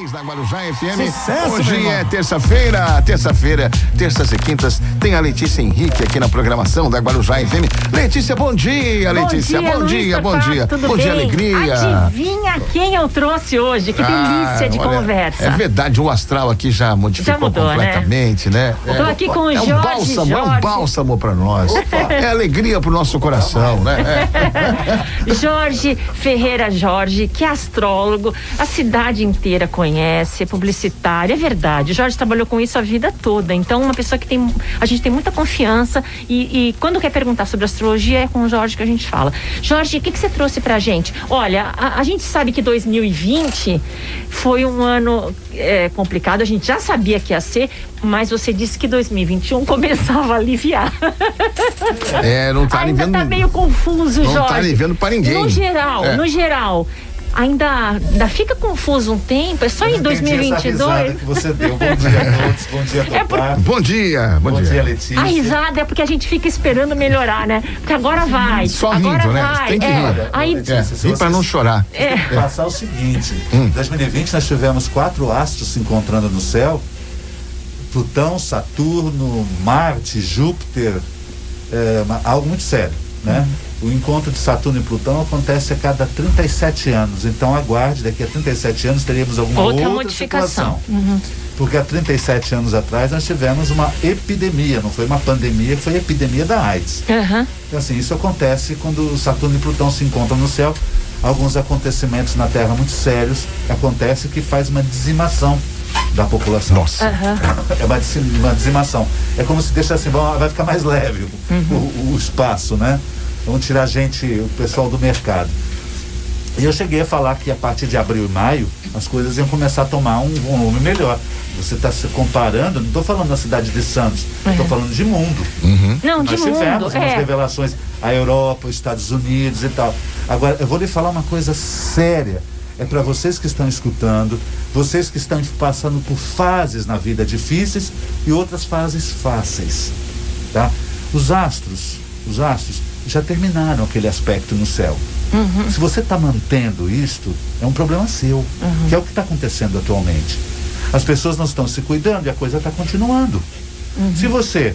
6 da Guarujá FM. Sucesso, Hoje é terça-feira, terça-feira, terças e quintas. Tem a Letícia Henrique aqui na programação da Guarujá FM. Letícia, bom dia, Letícia. Bom dia, bom dia. Bom dia, bom dia alegria. Adivinha quem eu trouxe hoje? Que ah, delícia de olha, conversa. É verdade, o astral aqui já modificou já mudou, né? completamente, né? né? Tô aqui com o é Jorge. Um bálsamo, Jorge. É um bálsamo pra nós. Opa. É alegria pro nosso coração, né? É. Jorge Ferreira Jorge, que é astrólogo, a cidade inteira conhece, é publicitário, é verdade. O Jorge trabalhou com isso a vida toda. Então, uma pessoa que tem. A gente tem muita confiança e, e quando quer perguntar sobre astrologia, é com o Jorge que a gente fala. Jorge, o que, que você trouxe pra gente? Olha, a, a gente sabe que 2020 foi um ano é, complicado, a gente já sabia que ia ser, mas você disse que 2021 começava a aliviar. É, não tá Ainda aliviando. tá meio confuso, não Jorge. Não tá aliviando pra ninguém. No geral, é. no geral ainda, ainda fica confuso um tempo, é só em 2022. que você deu. Bom dia a todos, bom dia, é por... Bom dia, bom, bom dia. dia. Letícia. A risada é porque a gente fica esperando melhorar, né? Porque agora vai. Só agora rindo, né? Vai. Tem que é. rir. Aí... É, pra não chorar. É. Passar o seguinte, em 2020 nós tivemos quatro astros se encontrando no céu, Plutão, Saturno, Marte, Júpiter, é, algo muito sério, né? Uhum. O encontro de Saturno e Plutão acontece a cada 37 anos. Então aguarde, daqui a 37 anos teríamos alguma outra, outra modificação. Uhum. Porque há 37 anos atrás nós tivemos uma epidemia, não foi uma pandemia, foi a epidemia da AIDS. Uhum. Então assim, isso acontece quando Saturno e Plutão se encontram no céu. Alguns acontecimentos na Terra muito sérios acontece que faz uma dizimação da população. Nossa. Uhum. É uma, uma dizimação. É como se deixasse, vai ficar mais leve uhum. o, o espaço, né? Vamos tirar a gente, o pessoal do mercado. E eu cheguei a falar que a partir de abril e maio as coisas iam começar a tomar um volume melhor. Você está se comparando, não estou falando da cidade de Santos, estou é. falando de mundo. Uhum. Não, de Nós mundo. tivemos é. revelações, a Europa, os Estados Unidos e tal. Agora, eu vou lhe falar uma coisa séria. É para vocês que estão escutando, vocês que estão passando por fases na vida difíceis e outras fases fáceis. Tá? Os astros, os astros, já terminaram aquele aspecto no céu. Uhum. Se você está mantendo isto, é um problema seu, uhum. que é o que está acontecendo atualmente. As pessoas não estão se cuidando e a coisa está continuando. Uhum. Se você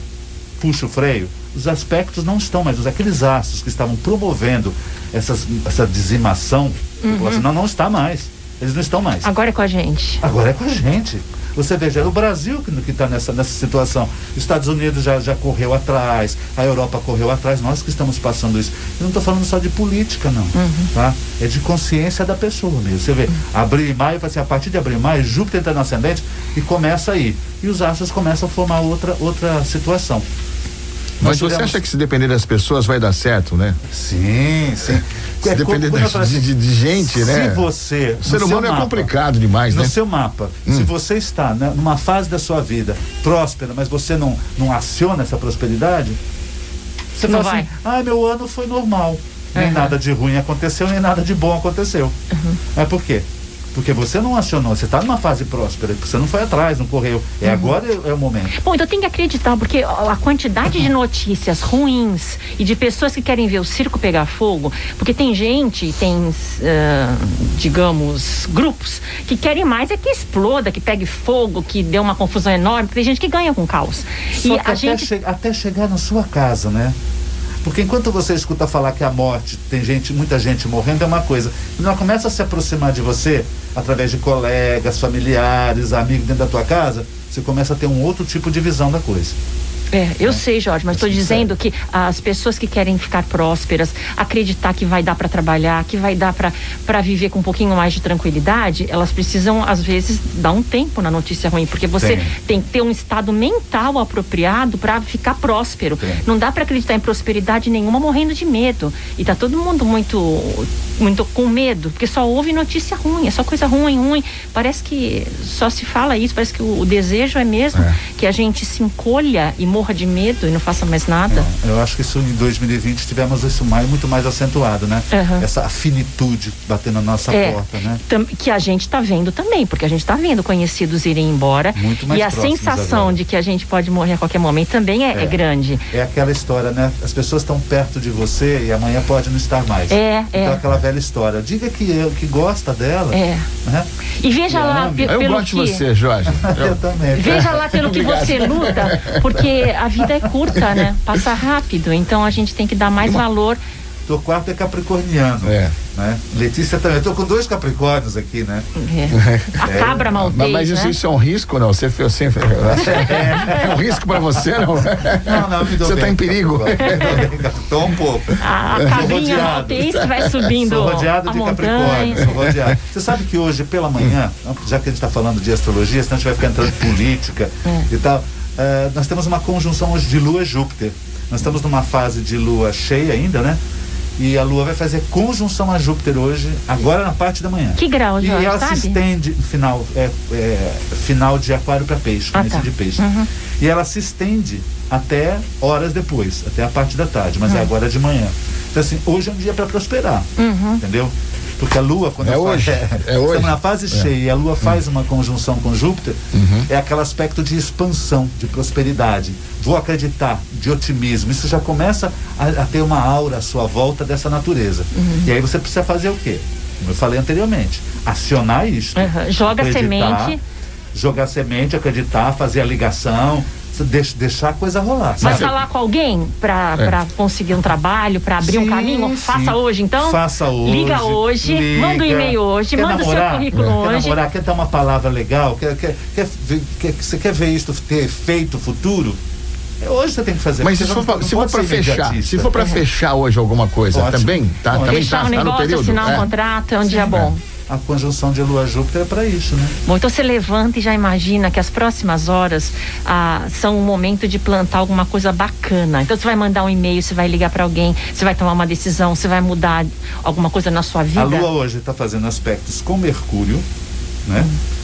puxa o freio, os aspectos não estão mais, aqueles astros que estavam promovendo essas, essa dizimação, uhum. não, não está mais. Eles não estão mais. Agora é com a gente. Agora é com a gente. Você veja, é o Brasil que está nessa, nessa situação. Estados Unidos já, já correu atrás, a Europa correu atrás, nós que estamos passando isso. Eu não estou falando só de política, não. Uhum. Tá? É de consciência da pessoa mesmo. Você vê, uhum. abril e maio, assim, a partir de abril e maio, Júpiter entra no ascendente e começa aí. E os astros começam a formar outra, outra situação. Mas você acha que se depender das pessoas vai dar certo, né? Sim, sim. Se é, depender de, assim, de, de, gente, né? Se você. O ser humano é mapa, é complicado demais, no né? No seu mapa, hum. se você está né, numa fase da sua vida próspera, mas você não, não aciona essa prosperidade, você não fala vai. assim: ah, meu ano foi normal. Nem uhum. nada de ruim aconteceu, nem nada de bom aconteceu. Uhum. Mas por quê? Porque você não acionou, você está numa fase próspera, você não foi atrás, não correu. É uhum. agora é, é, o momento. Bom, então tem que acreditar, porque a quantidade de notícias ruins e de pessoas que querem ver o circo pegar fogo, porque tem gente, tem, uh, digamos, grupos que querem mais é que exploda, que pegue fogo, que dê uma confusão enorme, tem gente que ganha com caos. Só e a gente... Che até chegar na sua casa, né? Porque enquanto você escuta falar que a morte, tem gente, muita gente morrendo, é uma coisa. Quando ela começa a se aproximar de você, através de colegas, familiares, amigos dentro da tua casa, você começa a ter um outro tipo de visão da coisa. É, eu né? sei, Jorge, mas estou dizendo que as pessoas que querem ficar prósperas, acreditar que vai dar para trabalhar, que vai dar para viver com um pouquinho mais de tranquilidade, elas precisam, às vezes, dar um tempo na notícia ruim, porque você tem, tem que ter um estado mental apropriado para ficar próspero. Tem. Não dá para acreditar em prosperidade nenhuma morrendo de medo. E tá todo mundo muito, muito com medo, porque só ouve notícia ruim, é só coisa ruim, ruim. Parece que só se fala isso, parece que o, o desejo é mesmo é. que a gente se encolha e morra morra de medo e não faça mais nada. É, eu acho que isso em 2020 tivemos isso mais, muito mais acentuado, né? Uhum. Essa afinitude batendo na nossa é, porta, né? Que a gente está vendo também, porque a gente está vendo conhecidos irem embora. Muito mais E a sensação agora. de que a gente pode morrer a qualquer momento também é, é, é grande. É aquela história, né? As pessoas estão perto de você e amanhã pode não estar mais. É, então, é. aquela velha história. Diga que, que gosta dela. É. Né? E veja que lá, pelo Eu gosto que... de você, Jorge. Eu, eu também. Veja lá pelo que você luta, porque a vida é curta, né? Passa rápido. Então a gente tem que dar mais valor Teu quarto é capricorniano. É. Né? Letícia também. Eu tô com dois capricórnios aqui, né? É. A cabra maltês, Mas, isso, né? isso é um risco, não? Você, você, é. é um risco para você, não? Não, não, me Você está em perigo. Tô um pouco. A, a cabrinha maltês vai subindo Sou rodeado de capricórnio. Sou rodeado. Você sabe que hoje, pela manhã, já que a gente está falando de astrologia, senão a gente vai ficar entrando em política é. e tal, uh, nós temos uma conjunção hoje de Lua e Júpiter. Nós estamos numa fase de Lua cheia ainda, né? E a Lua vai fazer conjunção a Júpiter hoje, agora na parte da manhã. Que grau, Jorge, E ela sabe? se estende, final, é, é final de aquário para peixe, ah, tá. de peixe. Uhum. E ela se estende até horas depois, até a parte da tarde, mas uhum. é agora de manhã. Então assim, hoje é um dia para prosperar, uhum. entendeu? Porque a Lua, quando é hoje, faz, é, é hoje. estamos na fase é. cheia e a Lua faz uma conjunção com Júpiter, uhum. é aquele aspecto de expansão, de prosperidade. Vou acreditar, de otimismo. Isso já começa a, a ter uma aura à sua volta dessa natureza. Uhum. E aí você precisa fazer o quê? Como eu falei anteriormente, acionar isso. Uhum. Joga semente. Jogar semente, acreditar, fazer a ligação, deixar a coisa rolar. Vai falar com alguém para é. conseguir um trabalho, para abrir sim, um caminho? Faça hoje, então? Faça hoje. Liga hoje, liga. manda um e-mail hoje, quer manda o seu currículo quer hoje. Namorar, quer dar uma palavra legal? Quer, quer, quer, quer, você quer ver isso ter feito futuro? É, hoje você tem que fazer. Mas se for, pra, se for para fechar, se for para é. fechar hoje alguma coisa, Ótimo. também tá, Ótimo. também fechar tá, um negócio, tá no período. assinar um é. contrato, é um Sim, dia bom. É a conjunção de Lua Júpiter é para isso, né? Bom, então você levanta e já imagina que as próximas horas ah, são um momento de plantar alguma coisa bacana. Então você vai mandar um e-mail, você vai ligar para alguém, você vai tomar uma decisão, você vai mudar alguma coisa na sua vida. A Lua hoje está fazendo aspectos com Mercúrio, né? Hum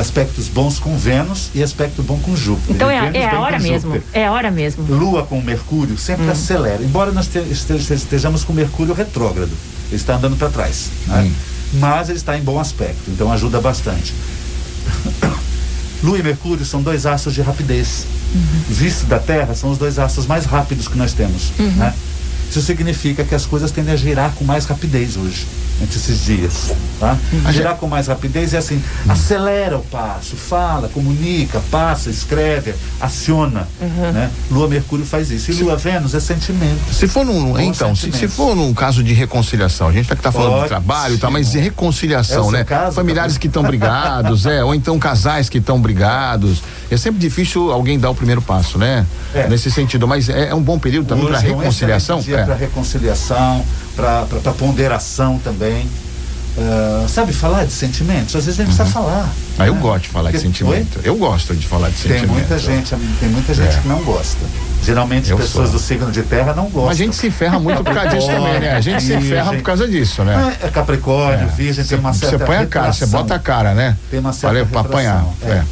aspectos bons com Vênus e aspecto bom com Júpiter. Então é, é a hora mesmo. É a hora mesmo. Lua com Mercúrio sempre hum. acelera. Embora nós estejamos com Mercúrio retrógrado, ele está andando para trás. Né? Hum mas ele está em bom aspecto, então ajuda bastante. Lua e Mercúrio são dois astros de rapidez. Uhum. Visto da Terra, são os dois astros mais rápidos que nós temos. Uhum. Né? Isso significa que as coisas tendem a girar com mais rapidez hoje esses dias. Tá? Uhum. Girar com mais rapidez é assim, uhum. acelera o passo, fala, comunica, passa, escreve, aciona. Uhum. Né? Lua Mercúrio faz isso. E Lua Vênus é sentimento. Se for num. Então, se, se, for num caso de reconciliação, a gente tá, tá falando Ótimo. de trabalho, tá, mas de reconciliação, é né? Caso, Familiares tá que estão brigados, é, ou então casais que estão brigados. É sempre difícil alguém dar o primeiro passo, né? É. Nesse sentido, mas é, é um bom período também para reconciliação. É um é. para reconciliação, para ponderação também. Uh, sabe falar de sentimentos? Às vezes a gente uhum. precisa falar. Ah, né? eu gosto de falar Porque, de sentimento. Oi? Eu gosto de falar de tem sentimento. Muita gente, tem muita gente é. que não gosta. Geralmente eu pessoas sou. do signo de terra não gostam. Mas a gente se ferra muito por causa disso também, né? A gente se ferra por causa disso, né? É, Capricórnio, é. Virgem, tem uma certa Você põe a cara, você bota a cara, né? Tem uma certa para apanhar. É. é.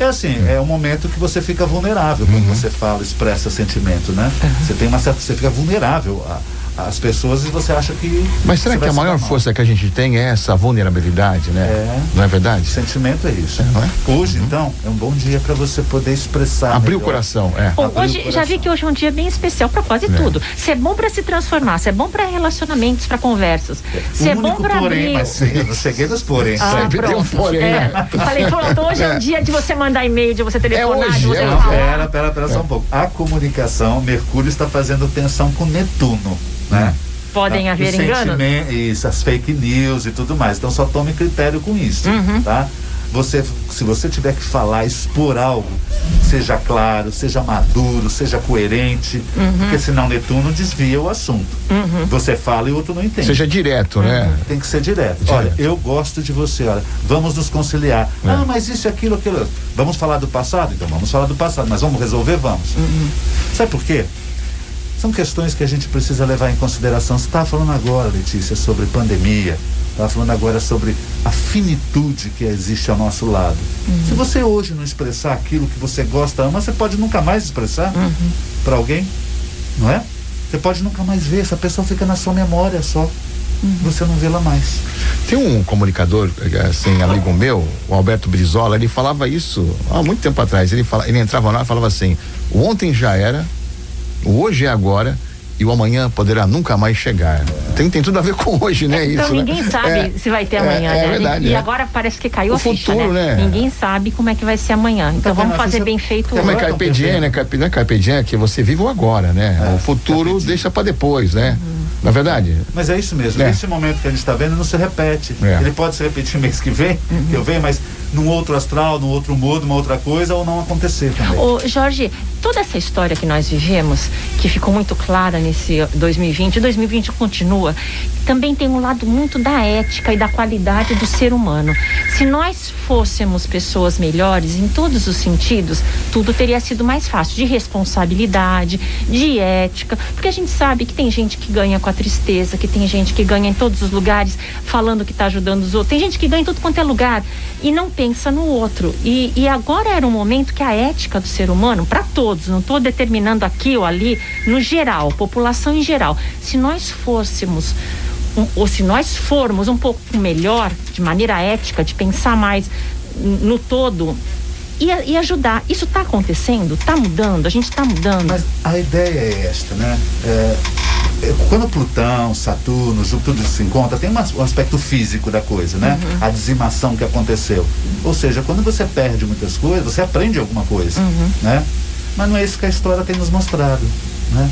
É assim, é um momento que você fica vulnerável quando uhum. você fala, expressa sentimento, né? Uhum. Você tem uma certa, você fica vulnerável a, as pessoas e você acha que. Mas será que a maior força que a gente tem é essa vulnerabilidade, né? É. Não é verdade? Sentimento é isso. É, é? Hoje, uhum. então, é um bom dia para você poder expressar. Abrir melhor. o coração, é. Bom, hoje, coração. já vi que hoje é um dia bem especial para quase é. tudo. Se é bom para se transformar, se é bom para relacionamentos, para conversas. Se é bom para abrir. Mas eu cheguei nos porém. Ah, Sempre tem um porém. É. Né? Falei, pronto, hoje é um dia de você mandar e-mail, de você telefonar, é hoje, de você é. falar. Pera, pera, pera só um pouco. A comunicação, Mercúrio está fazendo tensão com Netuno, né? Podem tá? haver enganos. Isso, as fake news e tudo mais. Então só tome critério com isso, uhum. tá? Você, se você tiver que falar, expor algo, seja claro, seja maduro, seja coerente, uhum. porque senão Netuno desvia o assunto. Uhum. Você fala e o outro não entende. Seja direto, né? Uhum. Tem que ser direto. direto. Olha, eu gosto de você, olha, vamos nos conciliar. É. Ah, mas isso, aquilo, aquilo. Vamos falar do passado? Então vamos falar do passado, mas vamos resolver? Vamos. Uhum. Sabe por quê? São questões que a gente precisa levar em consideração. Você está falando agora, Letícia, sobre pandemia. estava falando agora sobre a finitude que existe ao nosso lado. Uhum. Se você hoje não expressar aquilo que você gosta, ama, você pode nunca mais expressar uhum. para alguém, não é? Você pode nunca mais ver, essa pessoa fica na sua memória só. Uhum. Você não vê-la mais. Tem um comunicador, assim, amigo meu, o Alberto Brizola, ele falava isso há muito tempo atrás. Ele, fala, ele entrava lá e falava assim: o ontem já era, o hoje é agora e o amanhã poderá nunca mais chegar. Tem, tem tudo a ver com hoje, né? Então isso, né? ninguém né? sabe é, se vai ter amanhã, é, é né? Verdade, e, é. agora parece que caiu o a ficha, futuro, né? né? Ninguém sabe como é que vai ser amanhã. Então tá vamos fazer bem feito hoje. Como é Carpe Diem, né? Carpe, não é Carpe Diem, é que você vive o agora, né? É, o futuro deixa para depois, né? Uhum. Na é verdade. Mas é isso mesmo. É. Esse momento que a gente está vendo não se repete. É. Ele pode se repetir mês que vem, uhum. que eu venho, mas num outro astral, num outro modo, numa outra coisa, ou não acontecer também. Ô, Jorge, toda essa história que nós vivemos, que ficou muito clara nesse 2020, 2020 continua, também tem um lado muito da ética e da qualidade do ser humano. Se nós fôssemos pessoas melhores em todos os sentidos, tudo teria sido mais fácil, de responsabilidade, de ética, porque a gente sabe que tem gente que ganha com a tristeza, que tem gente que ganha em todos os lugares falando que está ajudando os outros, tem gente que ganha em tudo quanto é lugar e não pensa no outro. E, e agora era um momento que a ética do ser humano, para todos, não estou determinando aqui ou ali, no geral, população em geral, se nós fôssemos um, ou se nós formos um pouco melhor, de maneira ética, de pensar mais no todo, e, e, ajudar. Isso está acontecendo? Está mudando? A gente está mudando? Mas a ideia é esta, né? É, quando Plutão, Saturno, Júpiter se encontram, tem um aspecto físico da coisa, né? Uhum. A dizimação que aconteceu. Ou seja, quando você perde muitas coisas, você aprende alguma coisa, uhum. né? Mas não é isso que a história tem nos mostrado, né?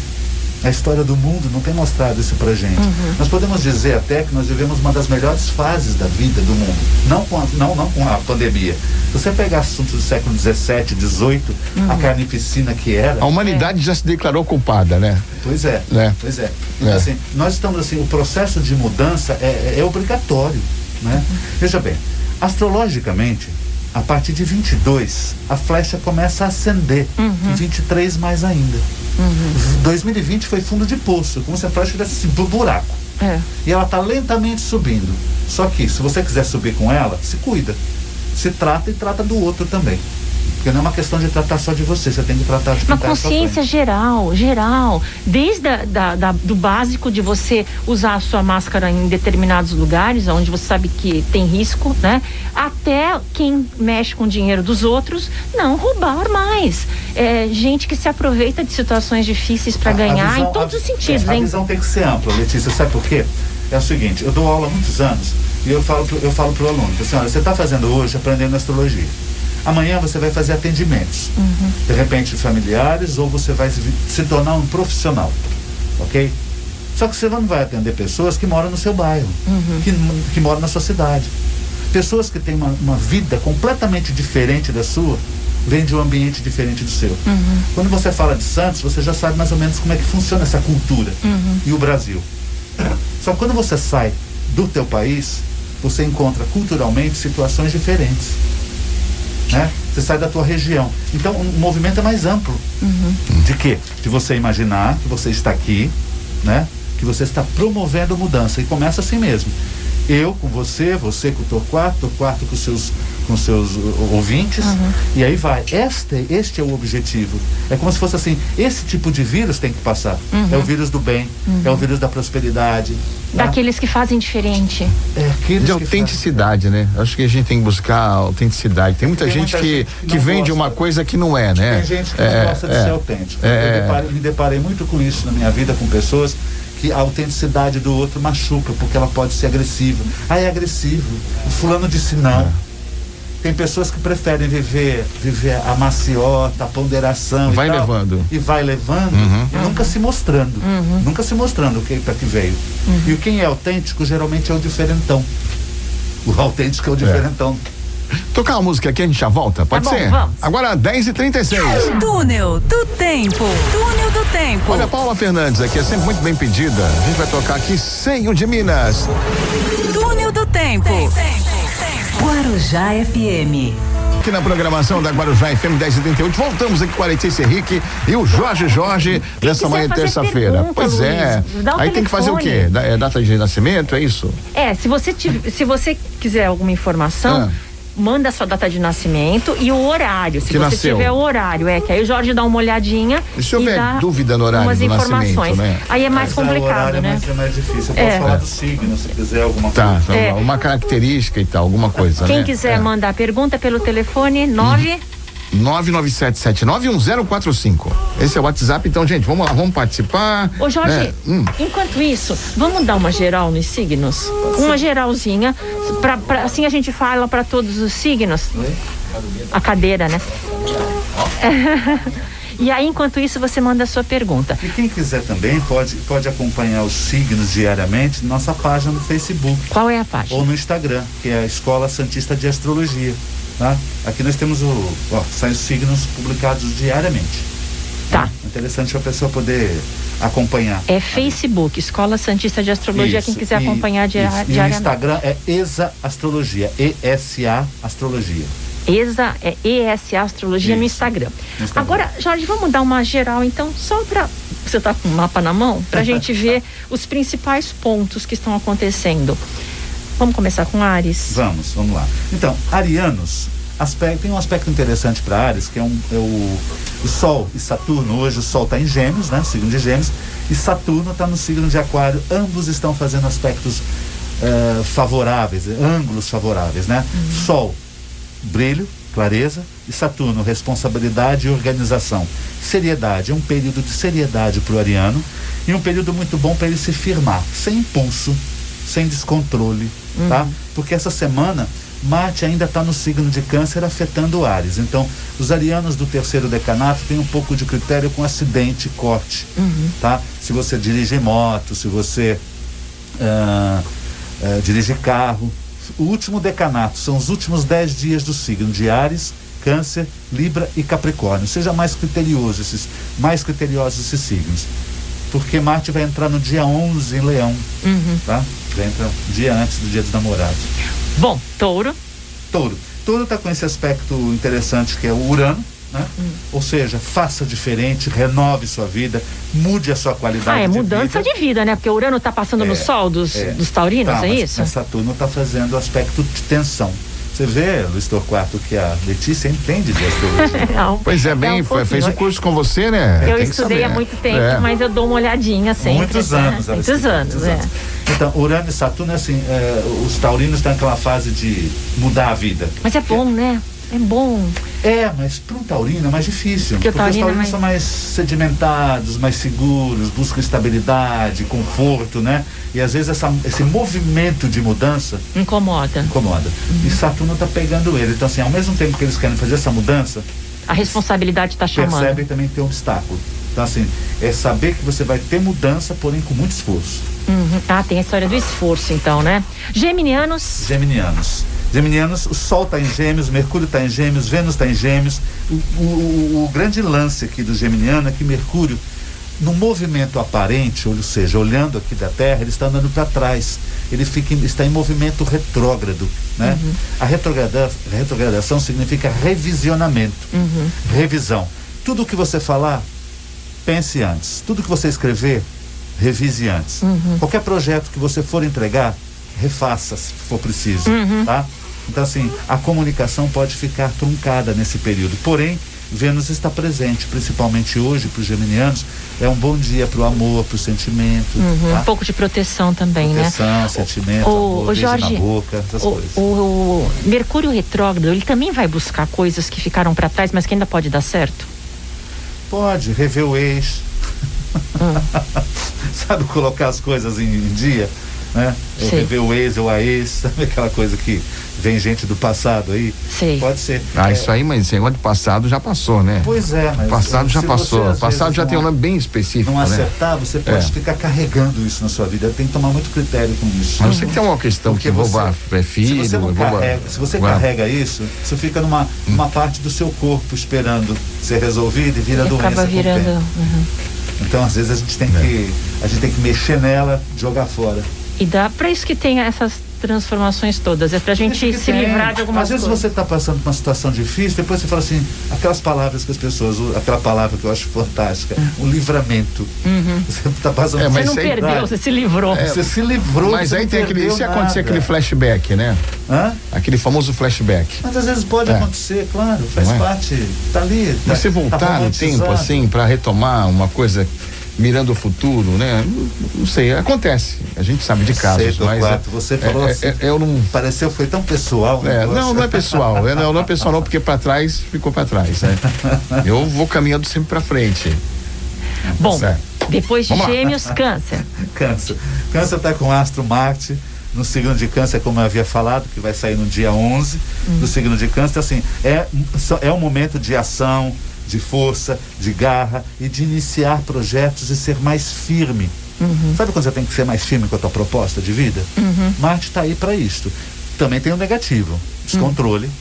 A história do mundo não tem mostrado isso pra gente. Uhum. Nós podemos dizer até que nós vivemos uma das melhores fases da vida do mundo. Não com a, não, não com a pandemia. Se você pegar assuntos do século XVII, XVIII, uhum. a carnificina que era. A humanidade é. já se declarou culpada, né? Pois é. é. Pois é. é. Assim, nós estamos assim, o processo de mudança é, é obrigatório. Né? Uhum. Veja bem, astrologicamente, a partir de 22, a flecha começa a acender. Uhum. Em 23 mais ainda. Uhum. 2020 foi fundo de poço, como se a flecha estivesse assim, buraco. É. E ela está lentamente subindo. Só que, se você quiser subir com ela, se cuida. Se trata e trata do outro também. Porque não é uma questão de tratar só de você, você tem que tratar de Uma consciência geral, geral. Desde a, da, da, do básico de você usar a sua máscara em determinados lugares, onde você sabe que tem risco, né? Até quem mexe com o dinheiro dos outros, não roubar mais. É, gente que se aproveita de situações difíceis para ganhar visão, em todos a, os sentidos. É, a hein? visão tem que ser ampla, Letícia. Sabe por quê? É o seguinte, eu dou aula há muitos anos e eu falo pro, eu falo pro aluno, assim, olha, você está fazendo hoje aprendendo astrologia. Amanhã você vai fazer atendimentos, uhum. de repente familiares, ou você vai se, se tornar um profissional, ok? Só que você não vai atender pessoas que moram no seu bairro, uhum. que, que moram na sua cidade. Pessoas que têm uma, uma, vida completamente diferente da sua, vêm de um ambiente diferente do seu. Uhum. Quando você fala de Santos, você já sabe mais ou menos como é que funciona essa cultura uhum. e o Brasil. Só que quando você sai do teu país, você encontra culturalmente situações diferentes né? Você sai da tua região. Então, o movimento é mais amplo. Uhum. De quê? De você imaginar que você está aqui, né? Que você está promovendo mudança. E começa assim mesmo. Eu com você, você com o Torquato, Torquato com seus com seus ouvintes uhum. e aí vai. Este, este é o objetivo. É como se fosse assim, esse tipo de vírus tem que passar. Uhum. É o vírus do bem, uhum. é o vírus da prosperidade. Tá? Daqueles tá? que fazem diferente. É, aqueles de autenticidade, né? Acho que a gente tem que buscar autenticidade. Tem muita, tem gente, muita que, gente, que, que vende uma coisa que não é, né? Tem gente que é, não gosta de é, ser autêntico. É, Eu deparei, me deparei muito com isso na minha vida, com pessoas que a autenticidade do outro machuca, porque ela pode ser agressiva. Ah, é agressivo. O fulano disse não. É. Tem pessoas que preferem viver, viver a maciota, a ponderação. Vai e tal, levando. E vai levando uhum. e nunca se mostrando. Uhum. Nunca se mostrando o que para que veio. Uhum. E quem é autêntico geralmente é o diferentão. O autêntico é o é. diferentão. É. Tocar uma música aqui, a gente já volta? Pode tá bom, ser? Vamos. Agora 10h36. Túnel do Tempo. Túnel do Tempo. Olha, Paula Fernandes aqui, é sempre muito bem pedida. A gente vai tocar aqui sem o de Minas. Túnel do Tempo. Tem, tem. Guarujá FM Aqui na programação da Guarujá FM 1078, voltamos aqui com a Letícia Henrique e o Jorge Jorge nessa manhã terça-feira. Pois é. Um Aí telefone. tem que fazer o quê? É data de nascimento, é isso? É, se você, se você quiser alguma informação. Ah manda sua data de nascimento e o horário. Se que você nasceu. tiver o horário, é que aí o Jorge dá uma olhadinha. E se houver dúvida no horário umas do informações. Né? Aí é mais Mas complicado, é, né? É mais, difícil. Eu é. posso falar do signo, se quiser alguma tá, coisa. Tá, é. uma característica e tal, alguma coisa. Quem né? quiser é. mandar pergunta pelo telefone 9 uhum. 997791045. Esse é o WhatsApp, então, gente, vamos lá, vamos participar. Ô, Jorge, né? hum. enquanto isso, vamos dar uma geral nos signos? Uma geralzinha, pra, pra assim a gente fala para todos os signos. A cadeira, né? E aí, enquanto isso, você manda a sua pergunta. E quem quiser também pode, pode acompanhar os signos diariamente na nossa página no Facebook. Qual é a página? Ou no Instagram, que é a Escola Santista de Astrologia. Tá? Aqui nós temos o. Ó, saem os signos publicados diariamente. Tá. É interessante a pessoa poder acompanhar. É Facebook, Escola Santista de Astrologia, isso, quem quiser e, acompanhar diariamente. E o Instagram é ESA Astrologia, E-S-A Astrologia. ESA é ESA Astrologia no Instagram. Instagram. Agora, Jorge, vamos dar uma geral então, só para você tá com o mapa na mão, para a gente ver os principais pontos que estão acontecendo. Vamos começar com Ares? Vamos, vamos lá. Então, arianos, aspecto, tem um aspecto interessante para Ares, que é, um, é o, o, Sol e Saturno. Hoje o Sol está em Gêmeos, né? Signo de Gêmeos, e Saturno está no signo de Aquário. Ambos estão fazendo aspectos uh, favoráveis, ângulos favoráveis, né? Uhum. Sol, brilho, clareza, e Saturno, responsabilidade e organização. Seriedade, é um período de seriedade para o ariano e um período muito bom para ele se firmar, sem impulso, sem descontrole, tá? uhum. tá? Porque essa semana Marte ainda está no signo de câncer afetando Ares. Então, os arianos do terceiro decanato têm um pouco de critério com acidente, corte, uhum. tá? Se você dirige moto, se você uh, uh, dirige carro. O último decanato são os últimos dez dias do signo de Ares, Câncer, Libra e Capricórnio. Seja mais criterioso esses, mais criteriosos esses signos porque Marte vai entrar no dia 11 em Leão, uhum. tá? Um dia antes do dia dos namorados. Bom, touro. Touro. Touro está com esse aspecto interessante que é o Urano, né? Hum. Ou seja, faça diferente, renove sua vida, mude a sua qualidade ah, é mudança de vida, né? Porque o Urano está passando é, no sol dos, é. dos taurinos, tá, é isso? Saturno está fazendo aspecto de tensão. Você vê, Luiz Torquato, que a Letícia entende de astrologia. Não, pois é, bem, é um fez o um curso com você, né? Eu estudei há muito tempo, é. mas eu dou uma olhadinha sempre. Muitos né? anos. Muitos anos, é. anos. Então, Urano e Saturno, assim, é, os taurinos estão naquela fase de mudar a vida. Mas é bom, né? É bom. É, mas para um taurino é mais difícil. Porque, porque os taurinos mais... são mais sedimentados, mais seguros, buscam estabilidade, conforto, né? E às vezes essa, esse movimento de mudança incomoda. Incomoda. Uhum. E Saturno está pegando ele. Então, assim, ao mesmo tempo que eles querem fazer essa mudança, a responsabilidade está chamando. Percebem também que tem um obstáculo. Então, assim, é saber que você vai ter mudança, porém com muito esforço. Uhum. Ah, tem a história do esforço, então, né? Geminianos. Geminianos. Geminianos, o Sol está em Gêmeos, Mercúrio está em Gêmeos, Vênus está em Gêmeos. O, o, o, grande lance aqui do Geminiano é que Mercúrio, no movimento aparente, ou seja, olhando aqui da Terra, ele está andando para trás. Ele fica, está em movimento retrógrado. Né? Uhum. A, retrograda, retrogradação significa revisionamento, uhum. revisão. Tudo o que você falar, pense antes. Tudo que você escrever, revise antes. Uhum. Qualquer projeto que você for entregar, refaça se for preciso, uhum. tá? Então assim, a comunicação pode ficar truncada nesse período. Porém, Vênus está presente, principalmente hoje para os geminianos. É um bom dia para o amor, para o sentimento. Uhum, tá? Um pouco de proteção também, proteção, né? Proteção, sentimento, o, amor, o Jorge, na boca, essas o, coisas. O, o Mercúrio retrógrado, ele também vai buscar coisas que ficaram para trás, mas que ainda pode dar certo? Pode, rever o ex. Hum. Sabe colocar as coisas em, em dia? né? Eu rever o ex ou a ex, sabe aquela coisa que vem gente do passado aí? Sim. Pode ser. Ah, é. isso aí, mas esse negócio de passado já passou, né? Pois é, mas. Passado já passou. Passado já tem um nome bem específico. Não né? acertar, você pode é. ficar carregando isso na sua vida. Tem que tomar muito critério com isso. Mas você que tem uma questão Porque que roubar é filho, se você, rouba, carrega, se você carrega isso, você fica numa uma hum. parte do seu corpo esperando ser resolvido e vira e doença. Acaba virando. Uhum. Então, às vezes, a gente tem é. que. A gente tem que mexer nela, jogar fora. E dá para isso que tem essas transformações todas. É pra gente se tem. livrar de algumas Às vezes coisas. você está passando por uma situação difícil, depois você fala assim, aquelas palavras que as pessoas, aquela palavra que eu acho fantástica, o um livramento. Uhum. Você está passando é, Você não perdeu, você se livrou. É, você se livrou. Mas aí tem aquele. E se acontecer aquele flashback, né? Hã? Aquele famoso flashback. Mas às vezes pode é. acontecer, claro, faz é? parte. Tá ali. Tá, Mas se voltar tá no tempo, assim, para retomar uma coisa mirando o futuro, né? Não, sei, acontece. A gente sabe de casos, sei, mas é, você falou é, assim, é, eu não pareceu foi tão pessoal. É, não, não é pessoal, é, não, não é pessoal não porque para trás ficou para trás, né? eu vou caminhando sempre para frente. Bom, certo. depois de Gêmeos, Câncer. câncer, Câncer está com Astro Marte no signo de câncer, como eu havia falado, que vai sair no dia 11 uhum. do signo de câncer, assim, é, é um momento de ação, de força, de garra e de iniciar projetos e ser mais firme. Uhum. Sabe quando você tem que ser mais firme com a tua proposta de vida? Uhum. Marte está aí para isto. Também tem o um negativo, descontrole, uhum.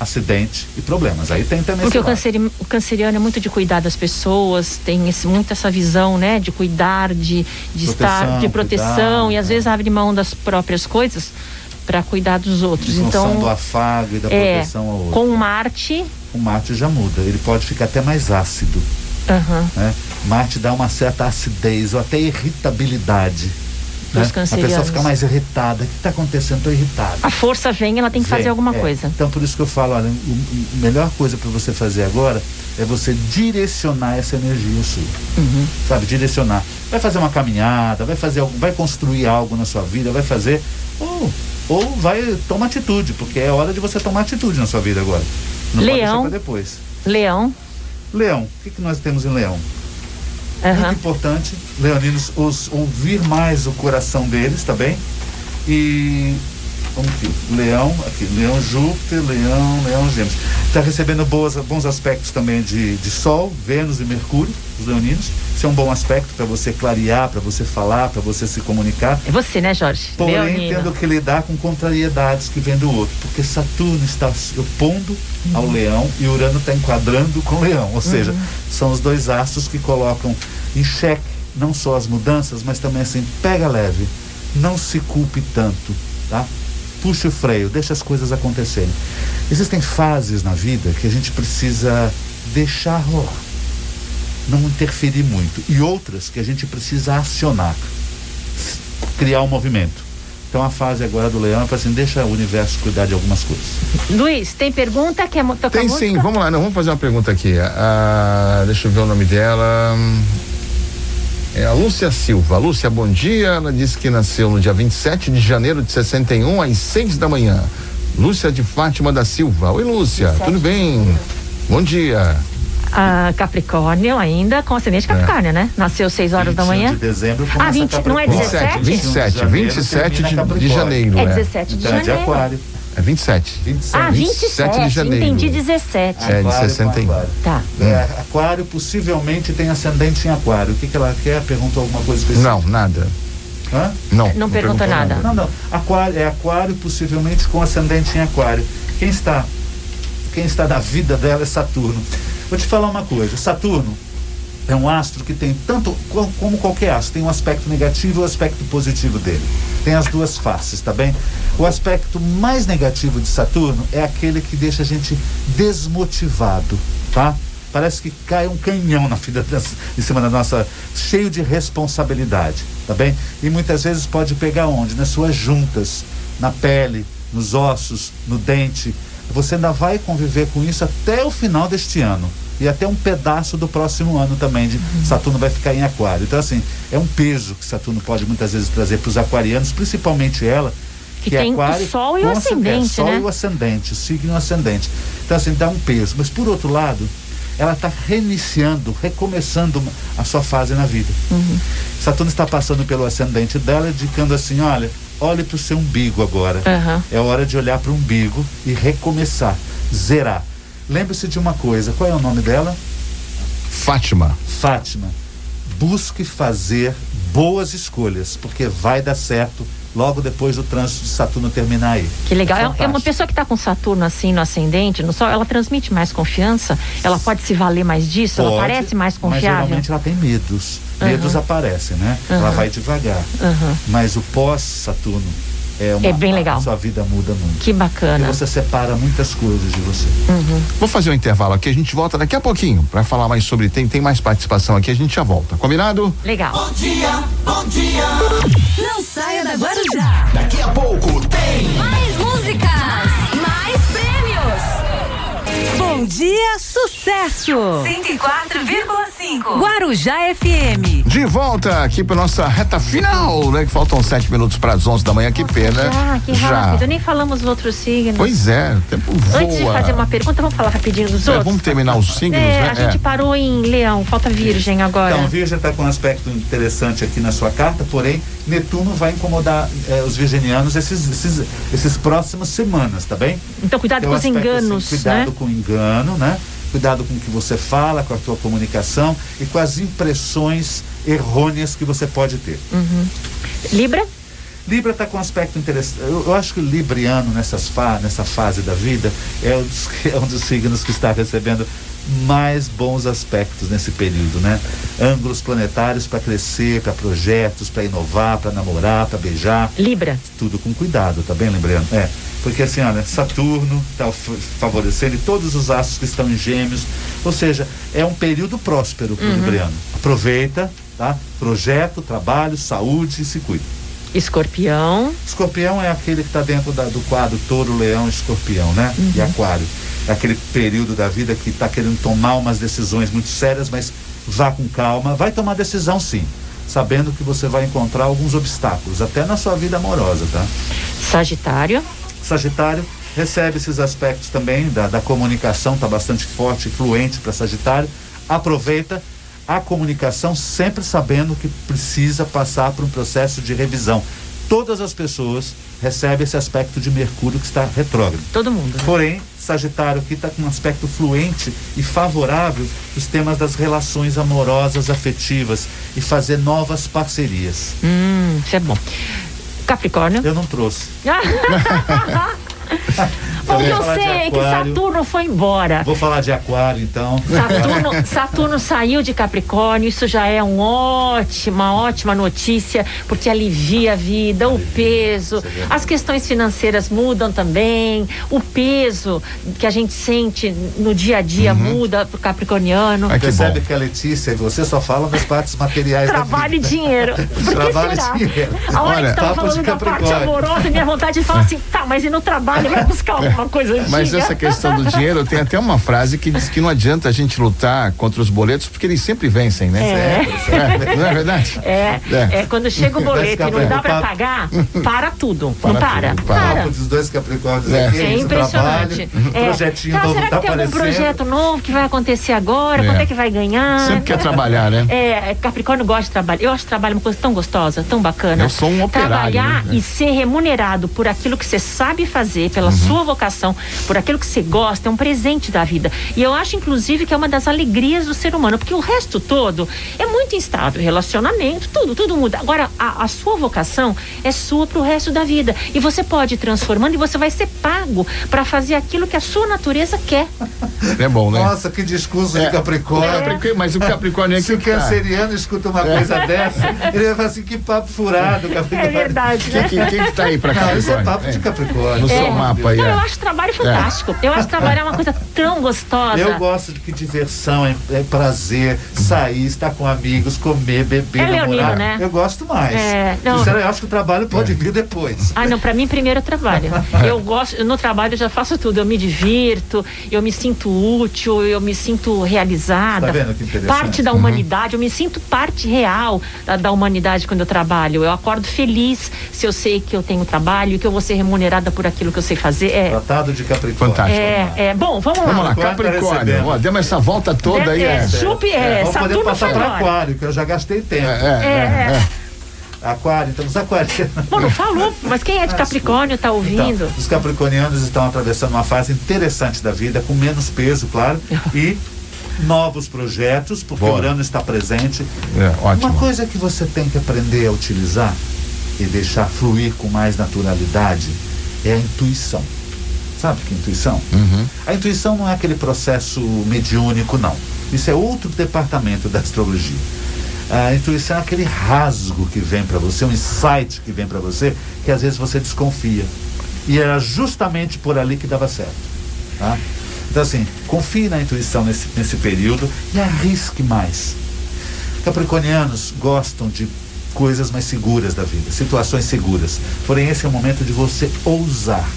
acidente e problemas. Aí tem também Porque o, canceri, o canceriano é muito de cuidar das pessoas, tem esse, muito essa visão, né, de cuidar, de, de proteção, estar, de proteção cuidar, e às é. vezes abre mão das próprias coisas para cuidar dos outros. Em então do afago e da é, proteção ao outro. Com Marte. O Marte já muda. Ele pode ficar até mais ácido. Uhum. Né? Marte dá uma certa acidez ou até irritabilidade. Né? A pessoa fica mais irritada. O que está acontecendo? Estou irritada. A força vem, ela tem que vem, fazer alguma é. coisa. Então, por isso que eu falo: olha, a melhor coisa para você fazer agora é você direcionar essa energia sua. Uhum. Sabe? Direcionar. Vai fazer uma caminhada, vai fazer vai construir algo na sua vida, vai fazer. Oh, ou vai tomar atitude, porque é hora de você tomar atitude na sua vida agora. Não Leão. Depois. Leão. Leão. O que, que nós temos em Leão? Uhum. Muito importante, leoninos, os, ouvir mais o coração deles, tá bem? E Vamos aqui, Leão, aqui, Leão Júpiter, Leão, Leão Gêmeos. Está recebendo boas, bons aspectos também de, de Sol, Vênus e Mercúrio, os leoninos. Isso é um bom aspecto para você clarear, para você falar, para você se comunicar. É você, né, Jorge? Porém, Leonino. tendo que lidar com contrariedades que vêm do outro, porque Saturno está opondo uhum. ao Leão e Urano está enquadrando com o Leão. Ou seja, uhum. são os dois astros que colocam em xeque não só as mudanças, mas também assim, pega leve, não se culpe tanto, tá? Puxe o freio, deixa as coisas acontecerem. Existem fases na vida que a gente precisa deixar rolar, não interferir muito, e outras que a gente precisa acionar, criar um movimento. Então a fase agora do leão é para assim, deixa o universo cuidar de algumas coisas. Luiz, tem pergunta? Quer tocar Tem música? sim, vamos lá, não, vamos fazer uma pergunta aqui. Ah, deixa eu ver o nome dela. É a Lúcia Silva. Lúcia, bom dia. Ela disse que nasceu no dia 27 de janeiro de 61, às 6 da manhã. Lúcia de Fátima da Silva. Oi, Lúcia, 27. tudo bem? Bom dia. Ah, Capricórnio ainda com ascendente Capricórnio, é. né? Nasceu 6 horas da manhã. de dezembro Ah, 20, não é 17? 27, 27, 27 de, de janeiro. É 17 de então, janeiro. É de aquário. É 27. 27. Ah, 27, de janeiro. Entendi 17. É, de 61. Tá. É, aquário possivelmente tem ascendente em aquário. O que, que ela quer? Perguntou alguma coisa específica? Não, nada. Hã? Não, não, não perguntou nada. nada. Não, não. Aquário, é aquário possivelmente com ascendente em aquário. Quem está, quem está na vida dela é Saturno. Vou te falar uma coisa. Saturno é um astro que tem tanto como qualquer astro, tem um aspecto negativo e um aspecto positivo dele. Tem as duas faces, tá bem? O aspecto mais negativo de Saturno é aquele que deixa a gente desmotivado, tá? Parece que cai um canhão na vida das, em cima da nossa, cheio de responsabilidade, tá bem? E muitas vezes pode pegar onde? Nas suas juntas, na pele, nos ossos, no dente. Você ainda vai conviver com isso até o final deste ano e até um pedaço do próximo ano também de uhum. Saturno vai ficar em aquário. Então assim, é um peso que Saturno pode muitas vezes trazer para os aquarianos, principalmente ela, que, que é tem aquário, o sol e o ascendente, sol né? e o ascendente, o signo ascendente. Então assim, dá um peso, mas por outro lado, ela está reiniciando, recomeçando a sua fase na vida. Uhum. Saturno está passando pelo ascendente dela, indicando assim, olha, olhe para o seu umbigo agora. Uhum. É hora de olhar para o umbigo e recomeçar, zerar. Lembre-se de uma coisa, qual é o nome dela? Fátima. Fátima. Busque fazer boas escolhas, porque vai dar certo logo depois do trânsito de Saturno terminar aí. Que legal. É, é uma pessoa que está com Saturno assim no ascendente, no Sol, ela transmite mais confiança? Ela pode se valer mais disso? Pode, ela parece mais confiável? Mas geralmente ela tem medos. Medos uhum. aparecem, né? Uhum. Ela vai devagar. Uhum. Mas o pós-Saturno é, uma, é bem legal. A sua vida muda muito. Que bacana. E você separa muitas coisas de você. Uhum. Vou fazer um intervalo aqui, a gente volta daqui a pouquinho para falar mais sobre tem tem mais participação aqui, a gente já volta. Combinado? Legal. Bom dia, bom dia. Não saia da Guarujá. Daqui a pouco tem mais Bom dia, sucesso! 104,5 Guarujá FM. De volta aqui para nossa reta final, né? Que faltam sete minutos para as onze da manhã. Que pena. Já, que já. rápido. Nem falamos os outros signos. Pois é, o tempo voa. Antes de fazer uma pergunta, vamos falar rapidinho dos é, outros. Vamos terminar os signos, é, né? A gente é. parou em Leão, falta Virgem agora. Então, Virgem está com um aspecto interessante aqui na sua carta, porém, Netuno vai incomodar eh, os virginianos esses, esses, esses próximas semanas, tá bem? Então, cuidado com os assim, enganos. Assim, cuidado né? com o engano, né? Cuidado com o que você fala, com a tua comunicação e com as impressões errôneas que você pode ter. Uhum. Libra? Libra está com um aspecto interessante. Eu, eu, acho que o Libriano nessas fa, nessa fase da vida é um, dos, é um dos signos que está recebendo mais bons aspectos nesse período, né? Ângulos planetários para crescer, para projetos, para inovar, para namorar, para beijar. Libra. Tudo com cuidado, tá bem lembrando? É. Porque assim, olha, Saturno está favorecendo e todos os astros que estão em gêmeos. Ou seja, é um período próspero para o uhum. Libriano. Aproveita, tá? Projeto, trabalho, saúde e se cuida. Escorpião. Escorpião é aquele que está dentro da, do quadro touro, leão, escorpião, né? Uhum. E aquário. É aquele período da vida que está querendo tomar umas decisões muito sérias, mas vá com calma. Vai tomar decisão sim, sabendo que você vai encontrar alguns obstáculos, até na sua vida amorosa, tá? Sagitário. Sagitário recebe esses aspectos também da, da comunicação, está bastante forte e fluente para Sagitário. Aproveita a comunicação sempre sabendo que precisa passar por um processo de revisão. Todas as pessoas recebem esse aspecto de Mercúrio que está retrógrado. Todo mundo. Né? Porém, Sagitário aqui está com um aspecto fluente e favorável dos temas das relações amorosas, afetivas e fazer novas parcerias. Hum, isso é bom. Capricórnio? Eu não trouxe. o que eu sei é que Saturno foi embora. Vou falar de aquário, então. Saturno, Saturno saiu de Capricórnio, isso já é um ótimo, uma ótima notícia, porque alivia a vida, alivia, o peso, é as questões financeiras mudam também, o peso que a gente sente no dia a dia uhum. muda pro capricorniano. Ai, que Percebe bom. que a Letícia e você só falam das partes materiais Trabalho e dinheiro. Trabalho e dinheiro. A hora Olha, que estava falando da parte amorosa, minha vontade de falar assim, tá, mas e no trabalho vai buscar alguma coisa antiga? Mas essa questão do dinheiro, tem até uma frase que diz que não adianta a gente lutar contra os boletos, porque eles sempre vencem, né? É. é não é verdade? É, é. é quando chega o boleto e não dá para pagar, para tudo. Para não para. Tudo, para. para. Os dois Capricórnios é. aqui, é impressionante. É. projetinho então, novo será tá que tem aparecendo? algum projeto novo que vai acontecer agora? É. Quanto é que vai ganhar? Sempre quer trabalhar, né? É, Capricórnio gosta de trabalhar. Eu acho trabalho uma coisa tão gostosa, tão bacana. Eu sou um operário. Trabalhar né? e ser remunerado por aquilo que você sabe fazer, pela uhum. sua vocação, por aquilo que você gosta, é um presente da vida. E eu acho, inclusive, que é uma das alegrias do ser humano, porque o resto todo é muito instável, relacionamento, tudo, tudo muda. Agora, a, a sua vocação é sua pro resto da vida. E você pode ir transformando e você vai ser pago para fazer aquilo que a sua natureza quer. É bom, né? Nossa, que discurso é. de Capricórnio. É. Mas o Capricórnio é que. Se o canceriano tá. escuta uma coisa é. dessa, ele vai falar assim: que papo furado, Capricórnio. É verdade. Né? Quem, quem, que tá aí pra Capricórnio? Não, isso é papo de Capricórnio. No seu mapa aí. Não, eu acho trabalho fantástico. Eu acho trabalhar uma coisa tão gostosa. Eu gosto de que diversão, é, é prazer, sair, estar com amigos, comer, beber, é namorar. Leonino, né? Eu gosto mais. É, não. Sinceramente, eu acho que o trabalho pode é. vir depois. Ah, não, para mim primeiro é trabalho. eu gosto, no trabalho eu já faço tudo, eu me divirto, eu me sinto útil, eu me sinto realizada. Tá vendo que interessante? Parte da uhum. humanidade, eu me sinto parte real da, da humanidade quando eu trabalho. Eu acordo feliz se eu sei que eu tenho trabalho e que eu vou ser remunerada por aquilo que eu sei fazer. É, Tratado de Capricórnio. Fantástico. É, é, bom, vamos lá. Vamos lá, Capricórnio. Ó, demos essa volta toda aí. É, é, chupe, é, é, vamos poder passar para Aquário, que eu já gastei tempo. É, é, é. é. Aquário, então os aquarianos. Bom, não falou, mas quem é de Capricórnio está ouvindo? Então, os capricornianos estão atravessando uma fase interessante da vida, com menos peso, claro, e novos projetos, porque Bora. o Urano está presente. É, ótimo. Uma coisa que você tem que aprender a utilizar e deixar fluir com mais naturalidade é a intuição. Sabe que é intuição? Uhum. A intuição não é aquele processo mediúnico, não. Isso é outro departamento da astrologia. A intuição é aquele rasgo que vem para você, um insight que vem para você, que às vezes você desconfia. E era justamente por ali que dava certo. Tá? Então, assim, confie na intuição nesse, nesse período e arrisque mais. Capricornianos gostam de coisas mais seguras da vida, situações seguras. Porém, esse é o momento de você ousar,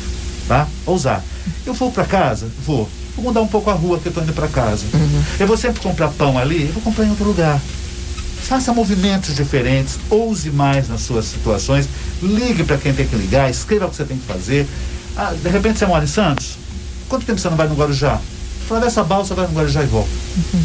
tá? Ousar. Eu vou para casa? Vou. Vou mudar um pouco a rua que eu estou indo para casa. Uhum. Eu vou sempre comprar pão ali? Eu vou comprar em outro lugar. Faça movimentos diferentes, ouse mais nas suas situações, ligue para quem tem que ligar, escreva o que você tem que fazer. Ah, de repente você mora em Santos? Quanto tempo você não vai no Guarujá? Atravessa a balsa, vai no Guarujá e volta. Uhum.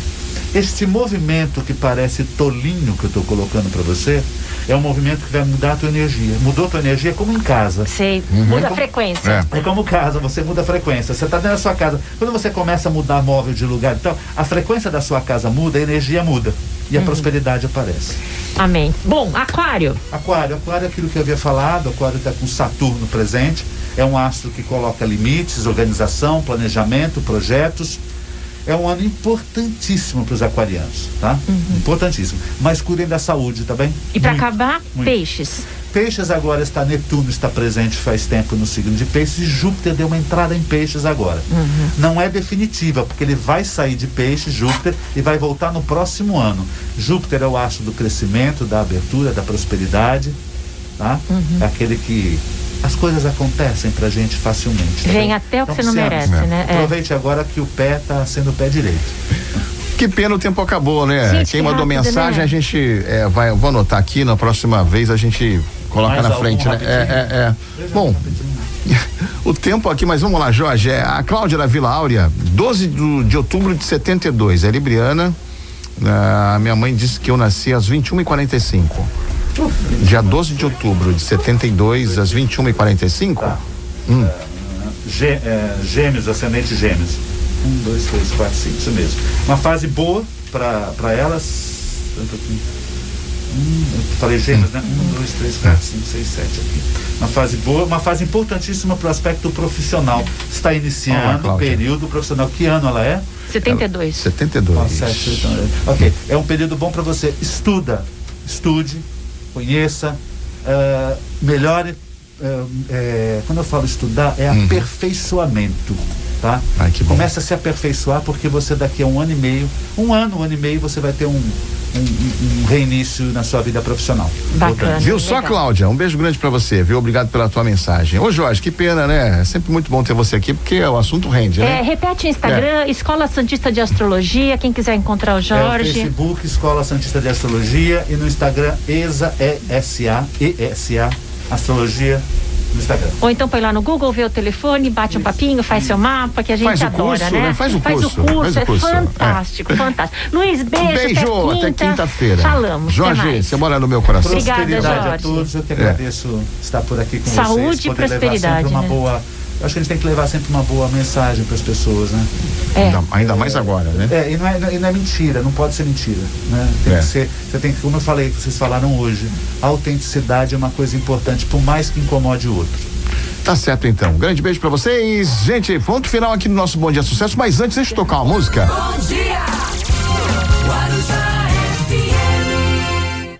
Este movimento que parece tolinho que eu estou colocando para você, é um movimento que vai mudar a tua energia. Mudou a tua energia como em casa. Sei, uhum. muda a frequência. É. é. como casa, você muda a frequência. Você está dentro da sua casa. Quando você começa a mudar móvel de lugar, então, a frequência da sua casa muda, a energia muda. E a uhum. prosperidade aparece. Amém. Bom, aquário. Aquário, aquário é aquilo que eu havia falado, aquário está com Saturno presente. É um astro que coloca limites, organização, planejamento, projetos é um ano importantíssimo para os aquarianos, tá? Uhum. Importantíssimo. Mas cuidem da saúde, tá bem? E para acabar, muito. peixes. Peixes agora está Netuno está presente faz tempo no signo de Peixes e Júpiter deu uma entrada em Peixes agora. Uhum. Não é definitiva porque ele vai sair de Peixes Júpiter e vai voltar no próximo ano. Júpiter é o astro do crescimento, da abertura, da prosperidade, tá? Uhum. É aquele que as coisas acontecem pra gente facilmente. Tá Vem bem? até o que então, você não merece, é. né? É. Aproveite agora que o pé tá sendo o pé direito. Que pena o tempo acabou, né? Gente, Quem mandou rápido, mensagem, né? a gente é, vai, vou anotar aqui, na próxima vez a gente coloca Mais na frente, né? É, é, é. Bom, o tempo aqui, mas vamos lá, Jorge. É, a Cláudia da Vila Áurea, 12 do, de outubro de 72, é libriana. A minha mãe disse que eu nasci às 21h45. Dia 12 de outubro de 72, às 21h45. Tá. Hum. Gê, é, gêmeos, ascendente gêmeos. Um, dois, três, quatro, cinco, isso mesmo. Uma fase boa para elas. Hum, falei gêmeos, né? Um, dois, três, quatro, cinco, seis, sete aqui. Uma fase boa, uma fase importantíssima para o aspecto profissional. Está iniciando o período profissional. Que ano ela é? 72. Ela, 72. Ah, sete, então, ok. É um período bom para você. Estuda, estude, conheça, uh, melhore. Uh, é, quando eu falo estudar, é uhum. aperfeiçoamento. Tá? Ai, Começa a se aperfeiçoar porque você daqui a um ano e meio, um ano, um ano e meio, você vai ter um, um, um reinício na sua vida profissional. Bacana. Viu só, Cláudia? Um beijo grande para você, viu? Obrigado pela tua mensagem. Ô, Jorge, que pena, né? É sempre muito bom ter você aqui, porque o assunto rende, né? É, repete o Instagram, é. Escola Santista de Astrologia, quem quiser encontrar o Jorge. É, Facebook, Escola Santista de Astrologia e no Instagram, ESA, E-S-A, E-S-A, Astrologia no Instagram. Ou então põe lá no Google, vê o telefone, bate Isso. um papinho, faz seu mapa, que a gente faz adora, curso, né? né? Faz o faz curso. O curso, faz o curso, é fantástico, é. fantástico. Luiz, beijo. Beijo, até quinta-feira. Quinta Falamos. Jorge, você mora no meu coração. Obrigada, Jorge. a todos, eu agradeço é. estar por aqui com Saúde vocês. Saúde e prosperidade. uma né? boa eu acho que a gente tem que levar sempre uma boa mensagem para as pessoas, né? É. Ainda, ainda, mais agora, né? É, e não é, e não é mentira, não pode ser mentira, né? Tem é. que ser, você tem que, como eu falei, que vocês falaram hoje, a autenticidade é uma coisa importante, por mais que incomode o outro. Tá certo então. Grande beijo para vocês. Gente, ponto final aqui no nosso Bom Dia Sucesso, mas antes deixa eu tocar uma música. Bom dia!